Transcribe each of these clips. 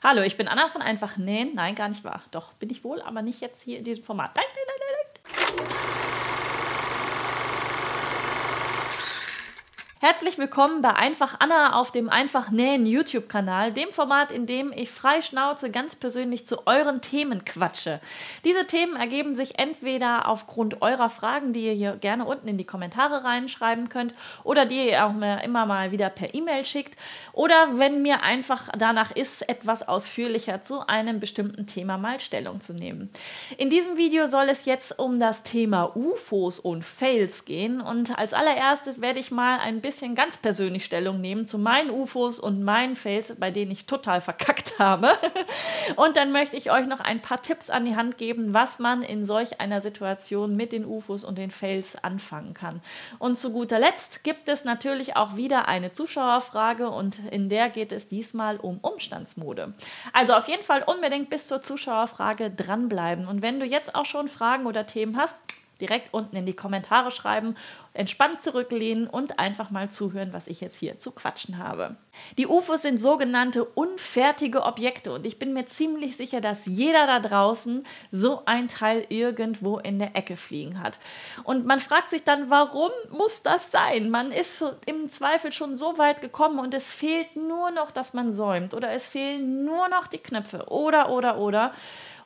Hallo, ich bin Anna von Einfach Nähen. Nein, gar nicht wahr. Doch, bin ich wohl, aber nicht jetzt hier in diesem Format. Nein, nein, nein, nein, nein. Herzlich willkommen bei Einfach Anna auf dem Einfach Nähen YouTube-Kanal, dem Format, in dem ich frei Schnauze ganz persönlich zu euren Themen quatsche. Diese Themen ergeben sich entweder aufgrund eurer Fragen, die ihr hier gerne unten in die Kommentare reinschreiben könnt, oder die ihr auch mir immer mal wieder per E-Mail schickt, oder wenn mir einfach danach ist, etwas ausführlicher zu einem bestimmten Thema mal Stellung zu nehmen. In diesem Video soll es jetzt um das Thema UFOs und Fails gehen und als allererstes werde ich mal ein bisschen bisschen ganz persönlich Stellung nehmen zu meinen UFOs und meinen Fails, bei denen ich total verkackt habe. Und dann möchte ich euch noch ein paar Tipps an die Hand geben, was man in solch einer Situation mit den UFOs und den Fails anfangen kann. Und zu guter Letzt gibt es natürlich auch wieder eine Zuschauerfrage und in der geht es diesmal um Umstandsmode. Also auf jeden Fall unbedingt bis zur Zuschauerfrage dranbleiben. Und wenn du jetzt auch schon Fragen oder Themen hast, direkt unten in die Kommentare schreiben, entspannt zurücklehnen und einfach mal zuhören, was ich jetzt hier zu quatschen habe. Die UFOs sind sogenannte unfertige Objekte und ich bin mir ziemlich sicher, dass jeder da draußen so ein Teil irgendwo in der Ecke fliegen hat. Und man fragt sich dann, warum muss das sein? Man ist im Zweifel schon so weit gekommen und es fehlt nur noch, dass man säumt oder es fehlen nur noch die Knöpfe oder oder oder.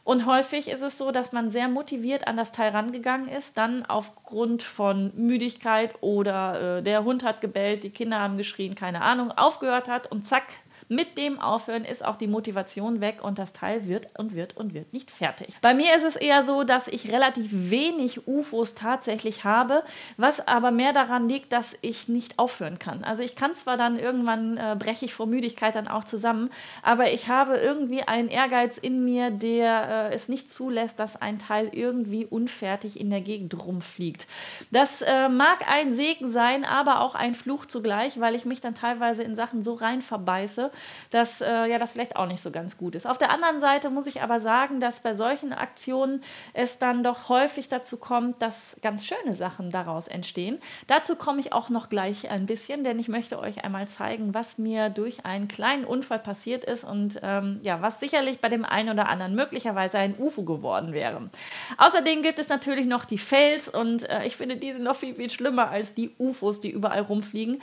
Und häufig ist es so, dass man sehr motiviert an das Teil rangegangen ist, dann aufgrund von Müdigkeit oder äh, der Hund hat gebellt, die Kinder haben geschrien, keine Ahnung, aufgehört hat und zack, mit dem Aufhören ist auch die Motivation weg und das Teil wird und wird und wird nicht fertig. Bei mir ist es eher so, dass ich relativ wenig UFOs tatsächlich habe, was aber mehr daran liegt, dass ich nicht aufhören kann. Also ich kann zwar dann irgendwann äh, breche ich vor Müdigkeit dann auch zusammen, aber ich habe irgendwie einen Ehrgeiz in mir, der äh, es nicht zulässt, dass ein Teil irgendwie unfertig in der Gegend rumfliegt. Das äh, mag ein Segen sein, aber auch ein Fluch zugleich, weil ich mich dann teilweise in Sachen so rein verbeiße, dass äh, ja das vielleicht auch nicht so ganz gut ist. Auf der anderen Seite muss ich aber sagen, dass bei solchen Aktionen es dann doch häufig dazu kommt, dass ganz schöne Sachen daraus entstehen. Dazu komme ich auch noch gleich ein bisschen, denn ich möchte euch einmal zeigen, was mir durch einen kleinen Unfall passiert ist und ähm, ja, was sicherlich bei dem einen oder anderen möglicherweise ein UFO geworden wäre. Außerdem gibt es natürlich noch die Fails und äh, ich finde diese noch viel, viel schlimmer als die UFOs, die überall rumfliegen.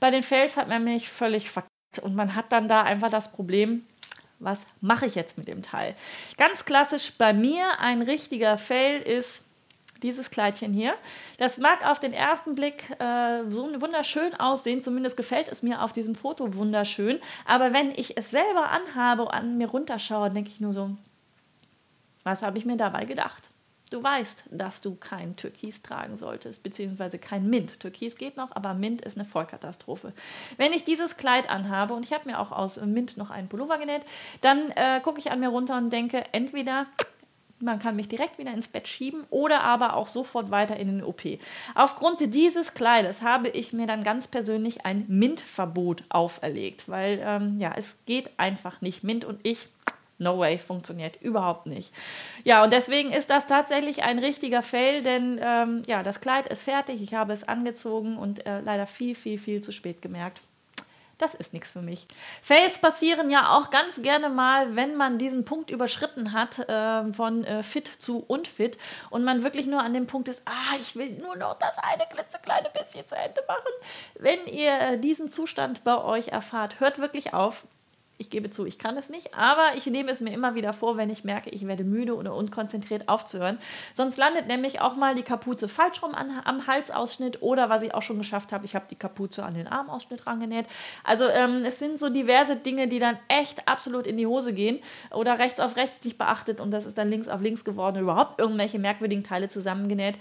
Bei den Fails hat man mich völlig verkauft. Und man hat dann da einfach das Problem, was mache ich jetzt mit dem Teil? Ganz klassisch bei mir ein richtiger Fail ist dieses Kleidchen hier. Das mag auf den ersten Blick äh, so wunderschön aussehen, zumindest gefällt es mir auf diesem Foto wunderschön. Aber wenn ich es selber anhabe und an mir runterschaue, denke ich nur so, was habe ich mir dabei gedacht? Du weißt, dass du kein Türkis tragen solltest, beziehungsweise kein Mint. Türkis geht noch, aber Mint ist eine Vollkatastrophe. Wenn ich dieses Kleid anhabe und ich habe mir auch aus Mint noch einen Pullover genäht, dann äh, gucke ich an mir runter und denke, entweder man kann mich direkt wieder ins Bett schieben oder aber auch sofort weiter in den OP. Aufgrund dieses Kleides habe ich mir dann ganz persönlich ein Mint-Verbot auferlegt, weil ähm, ja, es geht einfach nicht. Mint und ich No way, funktioniert überhaupt nicht. Ja, und deswegen ist das tatsächlich ein richtiger Fail, denn ähm, ja, das Kleid ist fertig, ich habe es angezogen und äh, leider viel, viel, viel zu spät gemerkt. Das ist nichts für mich. Fails passieren ja auch ganz gerne mal, wenn man diesen Punkt überschritten hat, äh, von äh, fit zu unfit und man wirklich nur an dem Punkt ist, ah, ich will nur noch das eine klitzekleine bisschen zu Ende machen. Wenn ihr äh, diesen Zustand bei euch erfahrt, hört wirklich auf ich gebe zu, ich kann es nicht, aber ich nehme es mir immer wieder vor, wenn ich merke, ich werde müde oder unkonzentriert aufzuhören. Sonst landet nämlich auch mal die Kapuze falsch rum an, am Halsausschnitt oder was ich auch schon geschafft habe, ich habe die Kapuze an den Armausschnitt rangenäht. Also ähm, es sind so diverse Dinge, die dann echt absolut in die Hose gehen oder rechts auf rechts nicht beachtet und das ist dann links auf links geworden, überhaupt irgendwelche merkwürdigen Teile zusammengenäht.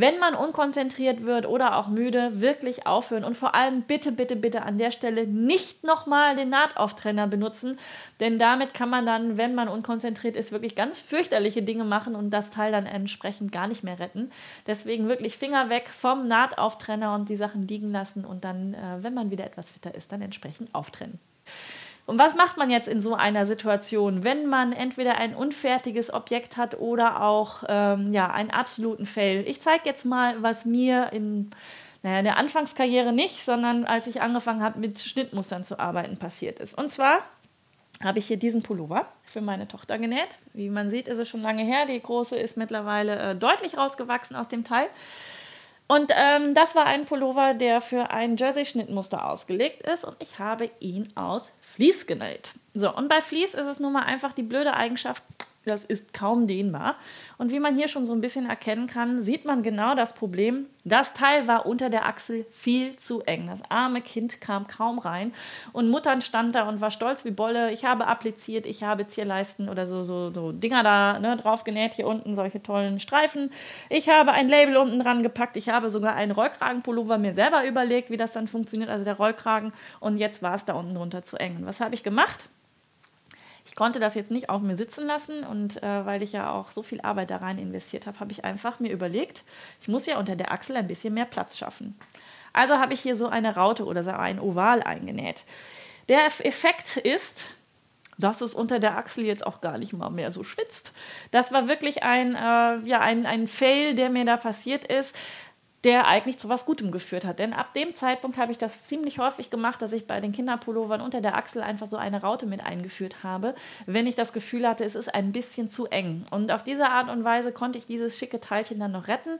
Wenn man unkonzentriert wird oder auch müde, wirklich aufhören und vor allem bitte, bitte, bitte an der Stelle nicht nochmal den Nahtauftrenner benutzen, denn damit kann man dann, wenn man unkonzentriert ist, wirklich ganz fürchterliche Dinge machen und das Teil dann entsprechend gar nicht mehr retten. Deswegen wirklich Finger weg vom Nahtauftrenner und die Sachen liegen lassen und dann, äh, wenn man wieder etwas fitter ist, dann entsprechend auftrennen. Und was macht man jetzt in so einer Situation, wenn man entweder ein unfertiges Objekt hat oder auch ähm, ja, einen absoluten Fail? Ich zeige jetzt mal, was mir in, naja, der Anfangskarriere nicht, sondern als ich angefangen habe, mit Schnittmustern zu arbeiten, passiert ist. Und zwar habe ich hier diesen Pullover für meine Tochter genäht. Wie man sieht, ist es schon lange her. Die große ist mittlerweile äh, deutlich rausgewachsen aus dem Teil. Und ähm, das war ein Pullover, der für ein Jersey-Schnittmuster ausgelegt ist und ich habe ihn aus Vlies genäht. So, und bei Vlies ist es nun mal einfach die blöde Eigenschaft, das ist kaum dehnbar. Und wie man hier schon so ein bisschen erkennen kann, sieht man genau das Problem. Das Teil war unter der Achsel viel zu eng. Das arme Kind kam kaum rein. Und Muttern stand da und war stolz wie Bolle. Ich habe appliziert, ich habe Zierleisten oder so, so, so Dinger da ne, drauf genäht. Hier unten solche tollen Streifen. Ich habe ein Label unten dran gepackt. Ich habe sogar einen Rollkragenpullover mir selber überlegt, wie das dann funktioniert. Also der Rollkragen. Und jetzt war es da unten drunter zu eng. Und was habe ich gemacht? Ich konnte das jetzt nicht auf mir sitzen lassen und äh, weil ich ja auch so viel Arbeit da rein investiert habe, habe ich einfach mir überlegt, ich muss ja unter der Achsel ein bisschen mehr Platz schaffen. Also habe ich hier so eine Raute oder so ein Oval eingenäht. Der Effekt ist, dass es unter der Achsel jetzt auch gar nicht mal mehr so schwitzt. Das war wirklich ein, äh, ja, ein, ein Fail, der mir da passiert ist der eigentlich zu was Gutem geführt hat. Denn ab dem Zeitpunkt habe ich das ziemlich häufig gemacht, dass ich bei den Kinderpullovern unter der Achsel einfach so eine Raute mit eingeführt habe, wenn ich das Gefühl hatte, es ist ein bisschen zu eng. Und auf diese Art und Weise konnte ich dieses schicke Teilchen dann noch retten.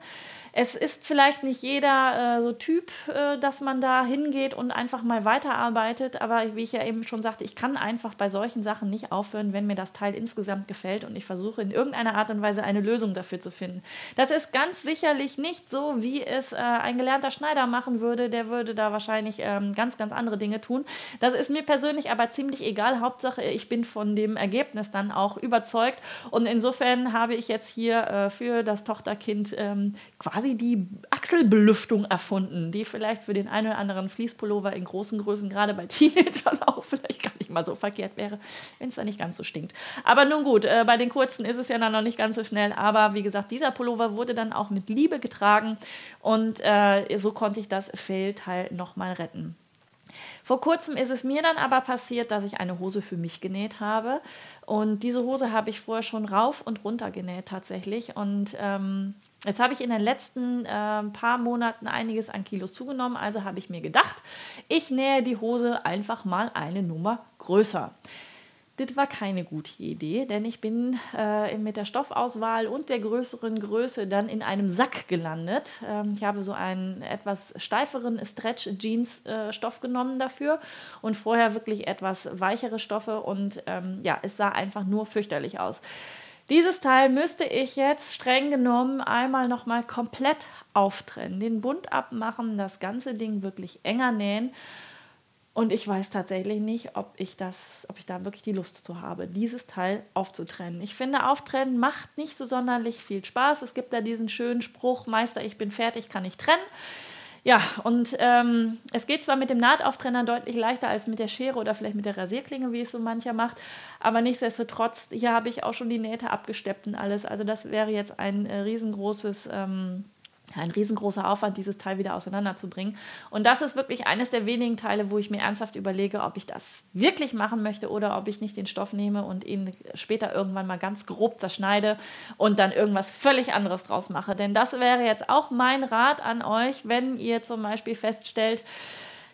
Es ist vielleicht nicht jeder äh, so Typ, äh, dass man da hingeht und einfach mal weiterarbeitet, aber wie ich ja eben schon sagte, ich kann einfach bei solchen Sachen nicht aufhören, wenn mir das Teil insgesamt gefällt und ich versuche in irgendeiner Art und Weise eine Lösung dafür zu finden. Das ist ganz sicherlich nicht so, wie es äh, ein gelernter Schneider machen würde. Der würde da wahrscheinlich ähm, ganz, ganz andere Dinge tun. Das ist mir persönlich aber ziemlich egal. Hauptsache, ich bin von dem Ergebnis dann auch überzeugt und insofern habe ich jetzt hier äh, für das Tochterkind ähm, quasi quasi die Achselbelüftung erfunden, die vielleicht für den einen oder anderen Fließpullover in großen Größen, gerade bei Teenagern auch vielleicht gar nicht mal so verkehrt wäre, wenn es da nicht ganz so stinkt. Aber nun gut, äh, bei den kurzen ist es ja dann noch nicht ganz so schnell. Aber wie gesagt, dieser Pullover wurde dann auch mit Liebe getragen und äh, so konnte ich das Fehlteil nochmal retten. Vor kurzem ist es mir dann aber passiert, dass ich eine Hose für mich genäht habe. Und diese Hose habe ich vorher schon rauf und runter genäht tatsächlich. Und ähm, Jetzt habe ich in den letzten äh, paar Monaten einiges an Kilos zugenommen, also habe ich mir gedacht, ich nähe die Hose einfach mal eine Nummer größer. Das war keine gute Idee, denn ich bin äh, mit der Stoffauswahl und der größeren Größe dann in einem Sack gelandet. Ähm, ich habe so einen etwas steiferen Stretch-Jeans-Stoff äh, genommen dafür und vorher wirklich etwas weichere Stoffe und ähm, ja, es sah einfach nur fürchterlich aus. Dieses Teil müsste ich jetzt streng genommen einmal nochmal komplett auftrennen, den Bund abmachen, das ganze Ding wirklich enger nähen. Und ich weiß tatsächlich nicht, ob ich das, ob ich da wirklich die Lust zu habe, dieses Teil aufzutrennen. Ich finde, Auftrennen macht nicht so sonderlich viel Spaß. Es gibt da diesen schönen Spruch, Meister, ich bin fertig, kann ich trennen. Ja, und ähm, es geht zwar mit dem Nahtauftrenner deutlich leichter als mit der Schere oder vielleicht mit der Rasierklinge, wie es so mancher macht, aber nichtsdestotrotz, hier habe ich auch schon die Nähte abgesteppt und alles. Also das wäre jetzt ein äh, riesengroßes... Ähm, ein riesengroßer Aufwand, dieses Teil wieder auseinanderzubringen. Und das ist wirklich eines der wenigen Teile, wo ich mir ernsthaft überlege, ob ich das wirklich machen möchte oder ob ich nicht den Stoff nehme und ihn später irgendwann mal ganz grob zerschneide und dann irgendwas völlig anderes draus mache. Denn das wäre jetzt auch mein Rat an euch, wenn ihr zum Beispiel feststellt,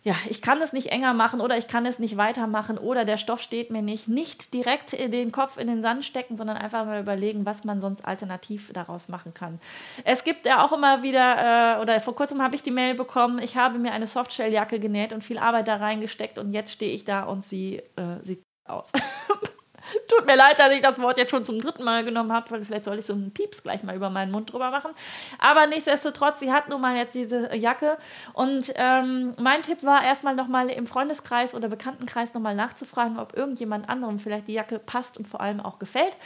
ja, ich kann es nicht enger machen oder ich kann es nicht weitermachen oder der Stoff steht mir nicht. Nicht direkt den Kopf in den Sand stecken, sondern einfach mal überlegen, was man sonst alternativ daraus machen kann. Es gibt ja auch immer wieder, äh, oder vor kurzem habe ich die Mail bekommen, ich habe mir eine Softshelljacke genäht und viel Arbeit da reingesteckt und jetzt stehe ich da und sie äh, sieht aus. Tut mir leid, dass ich das Wort jetzt schon zum dritten Mal genommen habe. Vielleicht soll ich so einen Pieps gleich mal über meinen Mund drüber machen. Aber nichtsdestotrotz, sie hat nun mal jetzt diese Jacke. Und ähm, mein Tipp war erstmal nochmal im Freundeskreis oder Bekanntenkreis nochmal nachzufragen, ob irgendjemand anderem vielleicht die Jacke passt und vor allem auch gefällt.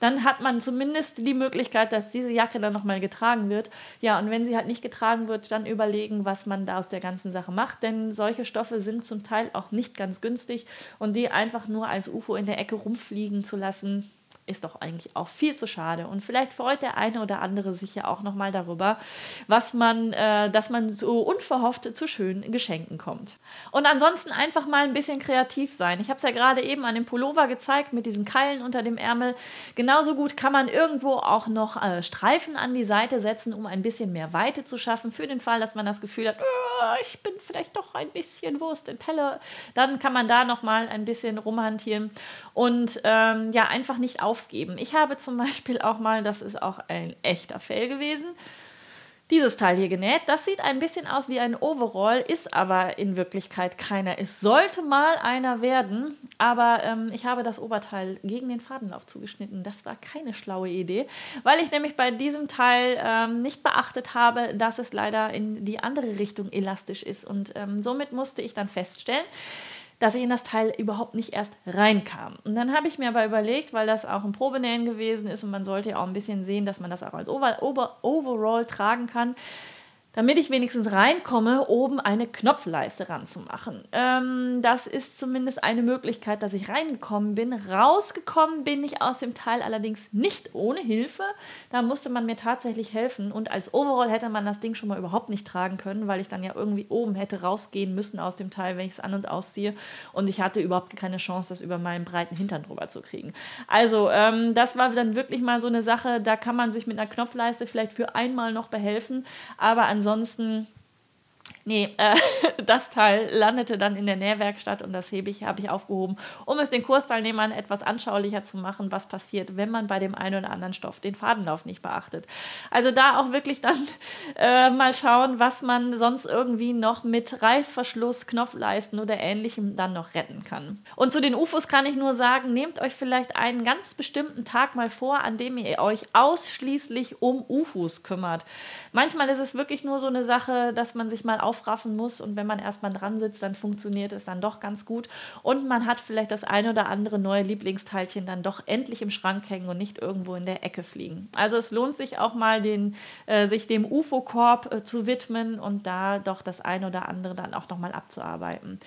Dann hat man zumindest die Möglichkeit, dass diese Jacke dann nochmal getragen wird. Ja, und wenn sie halt nicht getragen wird, dann überlegen, was man da aus der ganzen Sache macht. Denn solche Stoffe sind zum Teil auch nicht ganz günstig und die einfach nur als UFO in der Ecke rumfliegen liegen zu lassen, ist doch eigentlich auch viel zu schade. Und vielleicht freut der eine oder andere sich ja auch nochmal darüber, was man, äh, dass man so unverhofft zu schönen Geschenken kommt. Und ansonsten einfach mal ein bisschen kreativ sein. Ich habe es ja gerade eben an dem Pullover gezeigt mit diesen Keilen unter dem Ärmel. Genauso gut kann man irgendwo auch noch äh, Streifen an die Seite setzen, um ein bisschen mehr Weite zu schaffen, für den Fall, dass man das Gefühl hat, oh, ich bin vielleicht doch ein bisschen Wurst in Pelle, dann kann man da nochmal ein bisschen rumhantieren und ähm, ja, einfach nicht aufgeben. Ich habe zum Beispiel auch mal, das ist auch ein echter Fail gewesen, dieses Teil hier genäht. Das sieht ein bisschen aus wie ein Overall, ist aber in Wirklichkeit keiner. Es sollte mal einer werden, aber ähm, ich habe das Oberteil gegen den Fadenlauf zugeschnitten. Das war keine schlaue Idee, weil ich nämlich bei diesem Teil ähm, nicht beachtet habe, dass es leider in die andere Richtung elastisch ist. Und ähm, somit musste ich dann feststellen, dass ich in das Teil überhaupt nicht erst reinkam. Und dann habe ich mir aber überlegt, weil das auch ein Probenähen gewesen ist und man sollte ja auch ein bisschen sehen, dass man das auch als Over Over Overall tragen kann, damit ich wenigstens reinkomme, oben eine Knopfleiste ranzumachen. Ähm, das ist zumindest eine Möglichkeit, dass ich reingekommen bin. Rausgekommen bin ich aus dem Teil allerdings nicht ohne Hilfe. Da musste man mir tatsächlich helfen und als Overall hätte man das Ding schon mal überhaupt nicht tragen können, weil ich dann ja irgendwie oben hätte rausgehen müssen aus dem Teil, wenn ich es an und ausziehe und ich hatte überhaupt keine Chance, das über meinen breiten Hintern drüber zu kriegen. Also ähm, das war dann wirklich mal so eine Sache, da kann man sich mit einer Knopfleiste vielleicht für einmal noch behelfen, aber ansonsten ansonsten Nee, äh, das Teil landete dann in der Nährwerkstatt und das habe ich, hab ich aufgehoben, um es den Kursteilnehmern etwas anschaulicher zu machen, was passiert, wenn man bei dem einen oder anderen Stoff den Fadenlauf nicht beachtet. Also da auch wirklich dann äh, mal schauen, was man sonst irgendwie noch mit Reißverschluss, Knopfleisten oder ähnlichem dann noch retten kann. Und zu den UFOs kann ich nur sagen, nehmt euch vielleicht einen ganz bestimmten Tag mal vor, an dem ihr euch ausschließlich um UFOs kümmert. Manchmal ist es wirklich nur so eine Sache, dass man sich mal auf aufraffen muss und wenn man erstmal dran sitzt, dann funktioniert es dann doch ganz gut und man hat vielleicht das ein oder andere neue Lieblingsteilchen dann doch endlich im Schrank hängen und nicht irgendwo in der Ecke fliegen. Also es lohnt sich auch mal, den, äh, sich dem UFO-Korb äh, zu widmen und da doch das ein oder andere dann auch nochmal abzuarbeiten.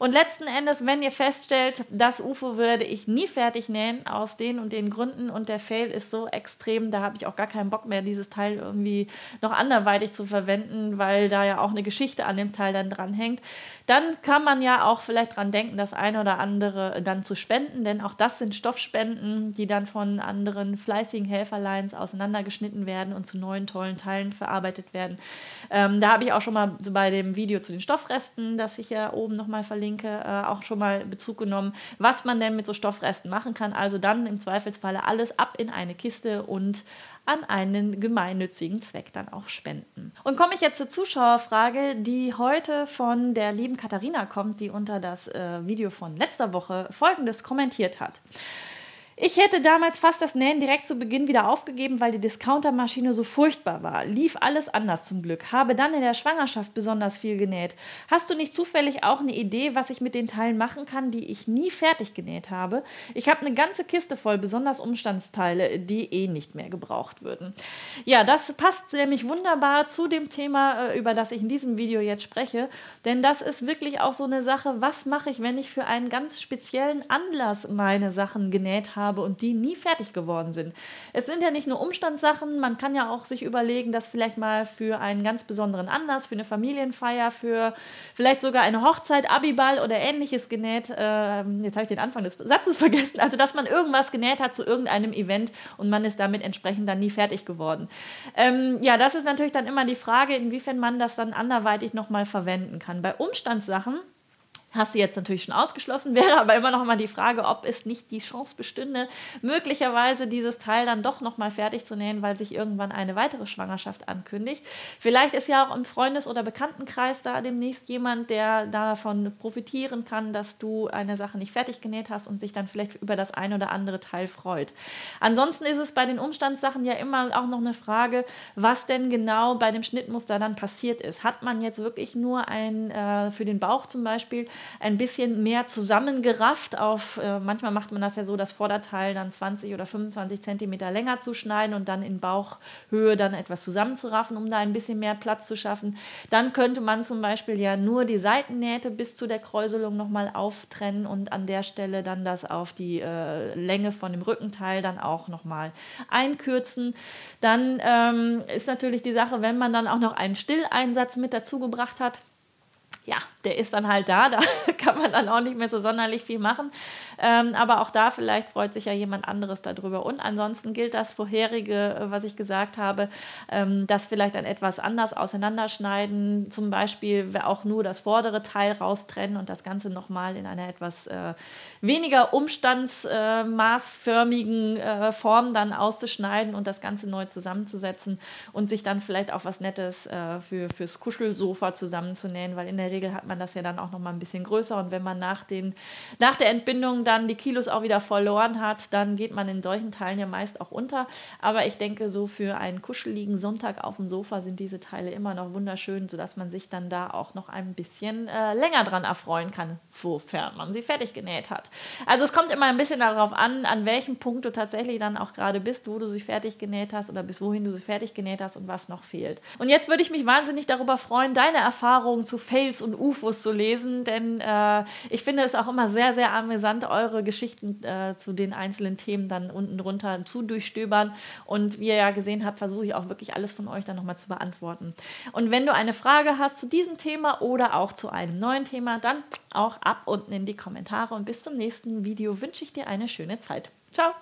Und letzten Endes, wenn ihr feststellt, das UFO würde ich nie fertig nähen, aus den und den Gründen und der Fail ist so extrem, da habe ich auch gar keinen Bock mehr, dieses Teil irgendwie noch anderweitig zu verwenden, weil da ja auch eine Geschichte an dem Teil dann dranhängt, dann kann man ja auch vielleicht dran denken, das eine oder andere dann zu spenden, denn auch das sind Stoffspenden, die dann von anderen fleißigen Helferleins auseinandergeschnitten werden und zu neuen tollen Teilen verarbeitet werden. Ähm, da habe ich auch schon mal bei dem Video zu den Stoffresten, das ich ja oben nochmal verlinke, verlinke, äh, auch schon mal Bezug genommen, was man denn mit so Stoffresten machen kann. Also dann im Zweifelsfalle alles ab in eine Kiste und an einen gemeinnützigen Zweck dann auch spenden. Und komme ich jetzt zur Zuschauerfrage, die heute von der lieben Katharina kommt, die unter das äh, Video von letzter Woche folgendes kommentiert hat. Ich hätte damals fast das Nähen direkt zu Beginn wieder aufgegeben, weil die Discountermaschine so furchtbar war. Lief alles anders zum Glück. Habe dann in der Schwangerschaft besonders viel genäht. Hast du nicht zufällig auch eine Idee, was ich mit den Teilen machen kann, die ich nie fertig genäht habe? Ich habe eine ganze Kiste voll, besonders Umstandsteile, die eh nicht mehr gebraucht würden. Ja, das passt nämlich wunderbar zu dem Thema, äh, über das ich in diesem Video jetzt spreche. Denn das ist wirklich auch so eine Sache, was mache ich, wenn ich für einen ganz speziellen Anlass meine Sachen genäht habe? Habe und die nie fertig geworden sind. Es sind ja nicht nur Umstandssachen, man kann ja auch sich überlegen, dass vielleicht mal für einen ganz besonderen Anlass, für eine Familienfeier, für vielleicht sogar eine Hochzeit, Abiball oder ähnliches genäht. Äh, jetzt habe ich den Anfang des Satzes vergessen. Also, dass man irgendwas genäht hat zu irgendeinem Event und man ist damit entsprechend dann nie fertig geworden. Ähm, ja, das ist natürlich dann immer die Frage, inwiefern man das dann anderweitig nochmal verwenden kann. Bei Umstandssachen hast du jetzt natürlich schon ausgeschlossen, wäre aber immer noch mal die Frage, ob es nicht die Chance bestünde, möglicherweise dieses Teil dann doch noch mal fertig zu nähen, weil sich irgendwann eine weitere Schwangerschaft ankündigt. Vielleicht ist ja auch im Freundes- oder Bekanntenkreis da demnächst jemand, der davon profitieren kann, dass du eine Sache nicht fertig genäht hast und sich dann vielleicht über das ein oder andere Teil freut. Ansonsten ist es bei den Umstandssachen ja immer auch noch eine Frage, was denn genau bei dem Schnittmuster dann passiert ist. Hat man jetzt wirklich nur ein äh, für den Bauch zum Beispiel ein bisschen mehr zusammengerafft auf, äh, manchmal macht man das ja so, das Vorderteil dann 20 oder 25 Zentimeter länger zu schneiden und dann in Bauchhöhe dann etwas zusammenzuraffen, um da ein bisschen mehr Platz zu schaffen. Dann könnte man zum Beispiel ja nur die Seitennähte bis zu der Kräuselung nochmal auftrennen und an der Stelle dann das auf die äh, Länge von dem Rückenteil dann auch nochmal einkürzen. Dann ähm, ist natürlich die Sache, wenn man dann auch noch einen Stilleinsatz mit dazu gebracht hat, ja, der ist dann halt da, da kann man dann auch nicht mehr so sonderlich viel machen. Ähm, aber auch da vielleicht freut sich ja jemand anderes darüber. Und ansonsten gilt das vorherige, äh, was ich gesagt habe, ähm, das vielleicht ein etwas anders auseinanderschneiden, zum Beispiel auch nur das vordere Teil raustrennen und das Ganze nochmal in einer etwas äh, weniger umstandsmaßförmigen äh, äh, Form dann auszuschneiden und das Ganze neu zusammenzusetzen und sich dann vielleicht auch was Nettes äh, für, fürs Kuschelsofa zusammenzunähen, weil in der Regel hat man das ja dann auch nochmal ein bisschen größer und wenn man nach, den, nach der Entbindung dann die Kilos auch wieder verloren hat, dann geht man in solchen Teilen ja meist auch unter. Aber ich denke, so für einen kuscheligen Sonntag auf dem Sofa sind diese Teile immer noch wunderschön, sodass man sich dann da auch noch ein bisschen äh, länger dran erfreuen kann, sofern man sie fertig genäht hat. Also es kommt immer ein bisschen darauf an, an welchem Punkt du tatsächlich dann auch gerade bist, wo du sie fertig genäht hast oder bis wohin du sie fertig genäht hast und was noch fehlt. Und jetzt würde ich mich wahnsinnig darüber freuen, deine Erfahrungen zu Fails und UFOs zu lesen, denn äh, ich finde es auch immer sehr, sehr amüsant, eure Geschichten äh, zu den einzelnen Themen dann unten drunter zu durchstöbern. Und wie ihr ja gesehen habt, versuche ich auch wirklich alles von euch dann nochmal zu beantworten. Und wenn du eine Frage hast zu diesem Thema oder auch zu einem neuen Thema, dann auch ab unten in die Kommentare. Und bis zum nächsten Video wünsche ich dir eine schöne Zeit. Ciao!